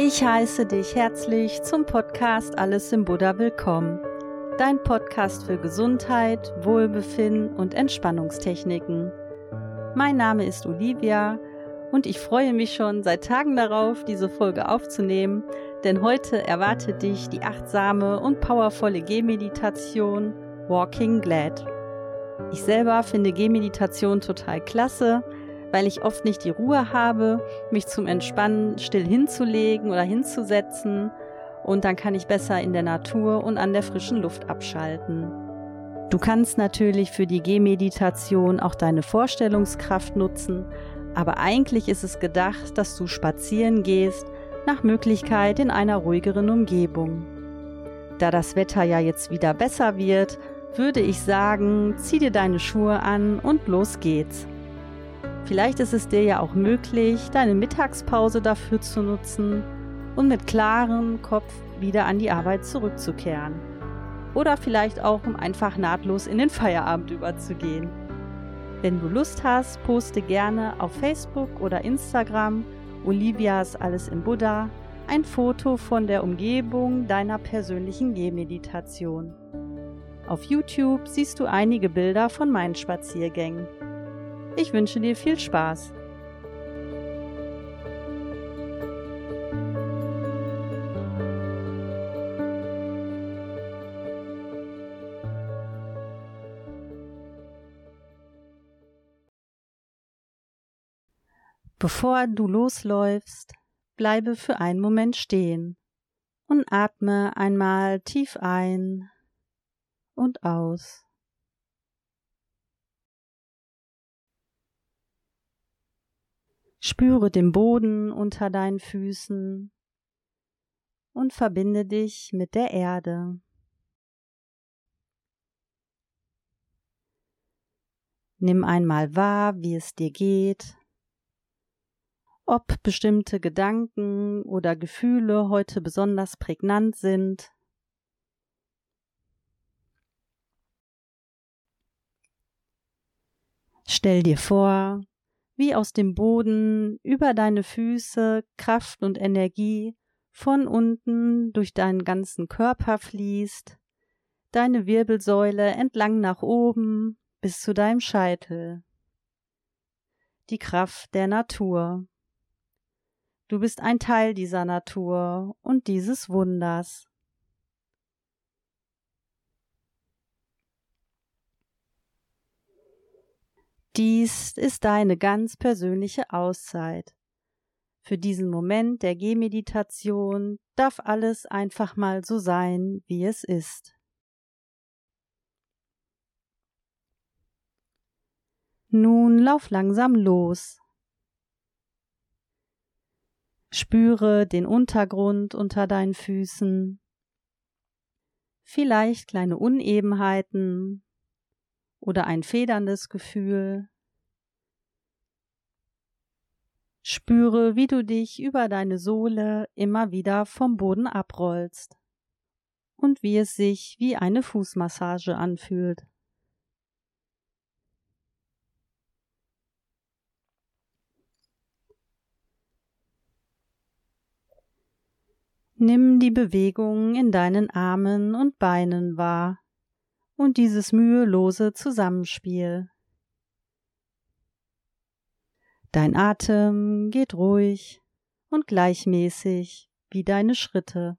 Ich heiße dich herzlich zum Podcast Alles im Buddha willkommen. Dein Podcast für Gesundheit, Wohlbefinden und Entspannungstechniken. Mein Name ist Olivia und ich freue mich schon seit Tagen darauf, diese Folge aufzunehmen, denn heute erwartet dich die achtsame und powervolle Gehmeditation Walking Glad. Ich selber finde Gehmeditation total klasse, weil ich oft nicht die Ruhe habe, mich zum Entspannen still hinzulegen oder hinzusetzen und dann kann ich besser in der Natur und an der frischen Luft abschalten. Du kannst natürlich für die Gehmeditation auch deine Vorstellungskraft nutzen, aber eigentlich ist es gedacht, dass du spazieren gehst, nach Möglichkeit in einer ruhigeren Umgebung. Da das Wetter ja jetzt wieder besser wird, würde ich sagen, zieh dir deine Schuhe an und los geht's. Vielleicht ist es dir ja auch möglich, deine Mittagspause dafür zu nutzen und mit klarem Kopf wieder an die Arbeit zurückzukehren. Oder vielleicht auch, um einfach nahtlos in den Feierabend überzugehen. Wenn du Lust hast, poste gerne auf Facebook oder Instagram Olivias Alles im Buddha ein Foto von der Umgebung deiner persönlichen Gehmeditation. Auf YouTube siehst du einige Bilder von meinen Spaziergängen. Ich wünsche dir viel Spaß. Bevor du losläufst, bleibe für einen Moment stehen und atme einmal tief ein und aus. Spüre den Boden unter deinen Füßen und verbinde dich mit der Erde. Nimm einmal wahr, wie es dir geht, ob bestimmte Gedanken oder Gefühle heute besonders prägnant sind. Stell dir vor, wie aus dem Boden über deine Füße Kraft und Energie von unten durch deinen ganzen Körper fließt, deine Wirbelsäule entlang nach oben bis zu deinem Scheitel. Die Kraft der Natur. Du bist ein Teil dieser Natur und dieses Wunders. Dies ist deine ganz persönliche Auszeit. Für diesen Moment der Gehmeditation darf alles einfach mal so sein, wie es ist. Nun lauf langsam los. Spüre den Untergrund unter deinen Füßen, vielleicht kleine Unebenheiten, oder ein federndes Gefühl. Spüre, wie du dich über deine Sohle immer wieder vom Boden abrollst und wie es sich wie eine Fußmassage anfühlt. Nimm die Bewegung in deinen Armen und Beinen wahr und dieses mühelose Zusammenspiel. Dein Atem geht ruhig und gleichmäßig wie deine Schritte.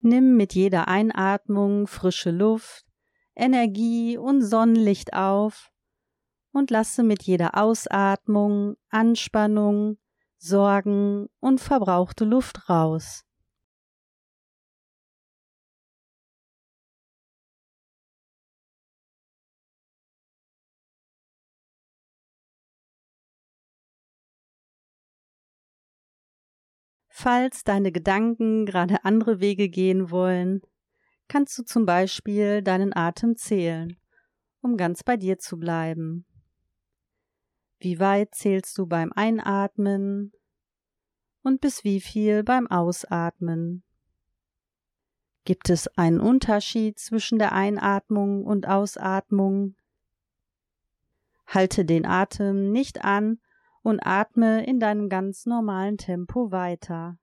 Nimm mit jeder Einatmung frische Luft, Energie und Sonnenlicht auf und lasse mit jeder Ausatmung Anspannung, Sorgen und verbrauchte Luft raus. Falls deine Gedanken gerade andere Wege gehen wollen, kannst du zum Beispiel deinen Atem zählen, um ganz bei dir zu bleiben. Wie weit zählst du beim Einatmen und bis wie viel beim Ausatmen. Gibt es einen Unterschied zwischen der Einatmung und Ausatmung? Halte den Atem nicht an und atme in deinem ganz normalen Tempo weiter.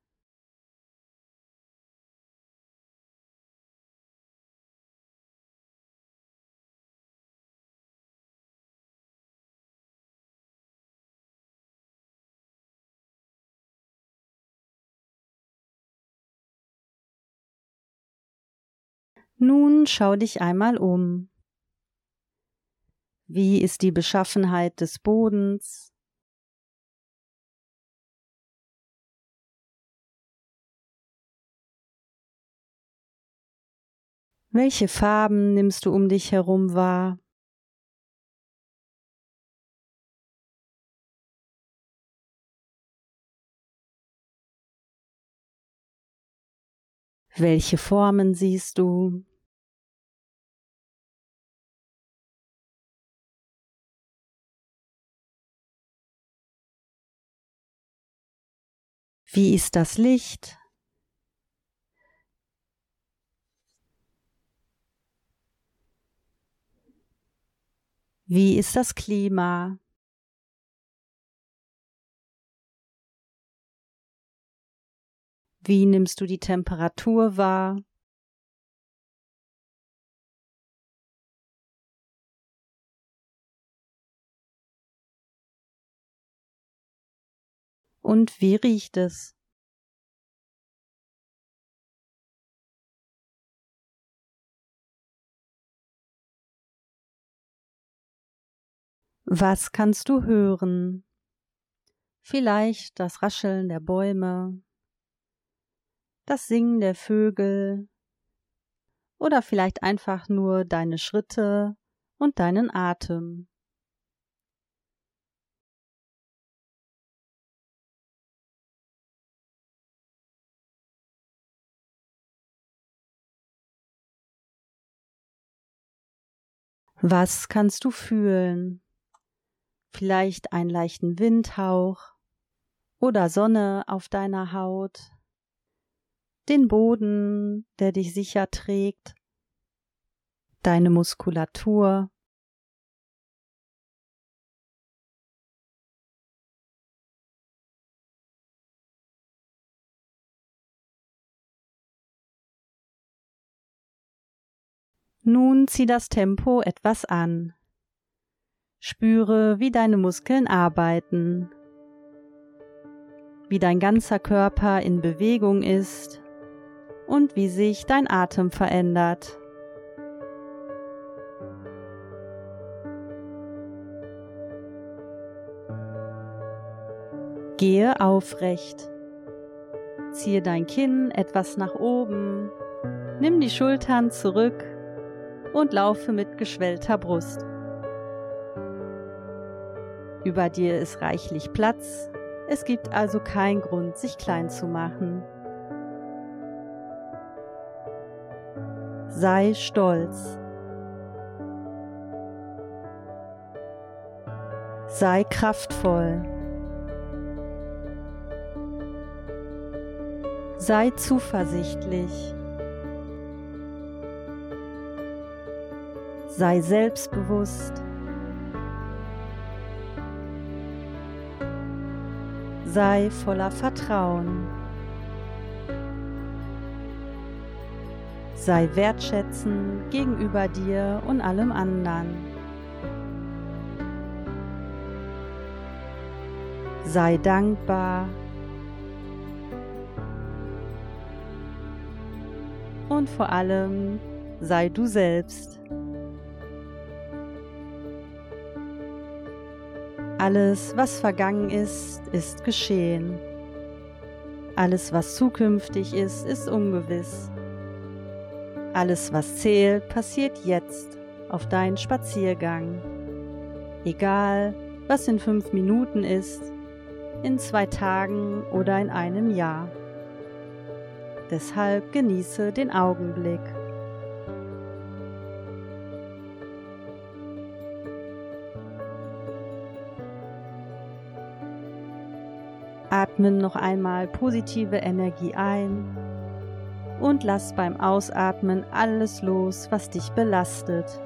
Nun schau dich einmal um. Wie ist die Beschaffenheit des Bodens? Welche Farben nimmst du um dich herum wahr? Welche Formen siehst du? Wie ist das Licht? Wie ist das Klima? Wie nimmst du die Temperatur wahr? Und wie riecht es? Was kannst du hören? Vielleicht das Rascheln der Bäume, das Singen der Vögel oder vielleicht einfach nur deine Schritte und deinen Atem. Was kannst du fühlen? Vielleicht einen leichten Windhauch oder Sonne auf deiner Haut, den Boden, der dich sicher trägt, deine Muskulatur. Nun zieh das Tempo etwas an. Spüre, wie deine Muskeln arbeiten, wie dein ganzer Körper in Bewegung ist und wie sich dein Atem verändert. Gehe aufrecht. Ziehe dein Kinn etwas nach oben. Nimm die Schultern zurück und laufe mit geschwellter Brust. Über dir ist reichlich Platz, es gibt also keinen Grund, sich klein zu machen. Sei stolz. Sei kraftvoll. Sei zuversichtlich. sei selbstbewusst, sei voller Vertrauen, sei wertschätzend gegenüber dir und allem anderen. Sei dankbar und vor allem sei du selbst. Alles, was vergangen ist, ist geschehen. Alles, was zukünftig ist, ist ungewiss. Alles, was zählt, passiert jetzt auf deinen Spaziergang. Egal, was in fünf Minuten ist, in zwei Tagen oder in einem Jahr. Deshalb genieße den Augenblick. Atmen noch einmal positive Energie ein und lass beim Ausatmen alles los, was dich belastet.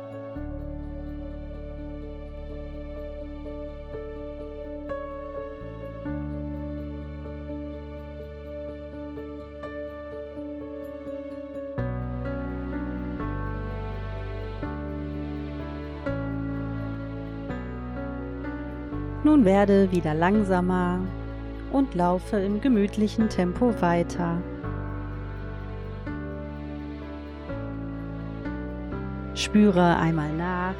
Nun werde wieder langsamer und laufe im gemütlichen Tempo weiter. Spüre einmal nach,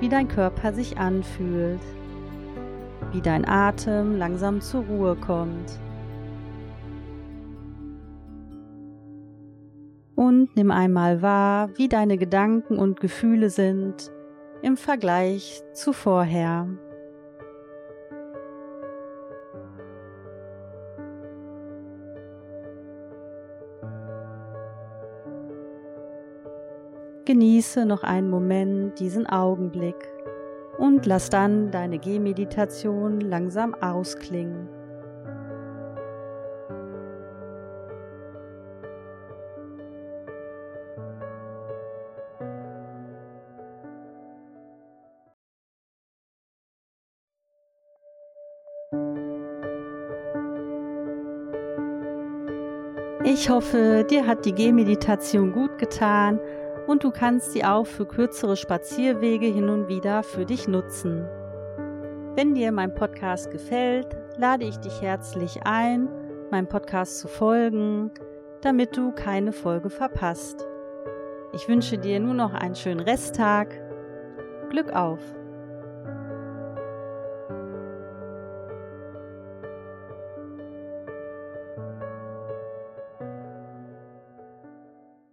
wie dein Körper sich anfühlt, wie dein Atem langsam zur Ruhe kommt. Und nimm einmal wahr, wie deine Gedanken und Gefühle sind im Vergleich zu vorher. Genieße noch einen Moment diesen Augenblick und lass dann deine Gehmeditation langsam ausklingen. Ich hoffe, dir hat die Gehmeditation gut getan und du kannst sie auch für kürzere Spazierwege hin und wieder für dich nutzen. Wenn dir mein Podcast gefällt, lade ich dich herzlich ein, meinem Podcast zu folgen, damit du keine Folge verpasst. Ich wünsche dir nur noch einen schönen Resttag. Glück auf!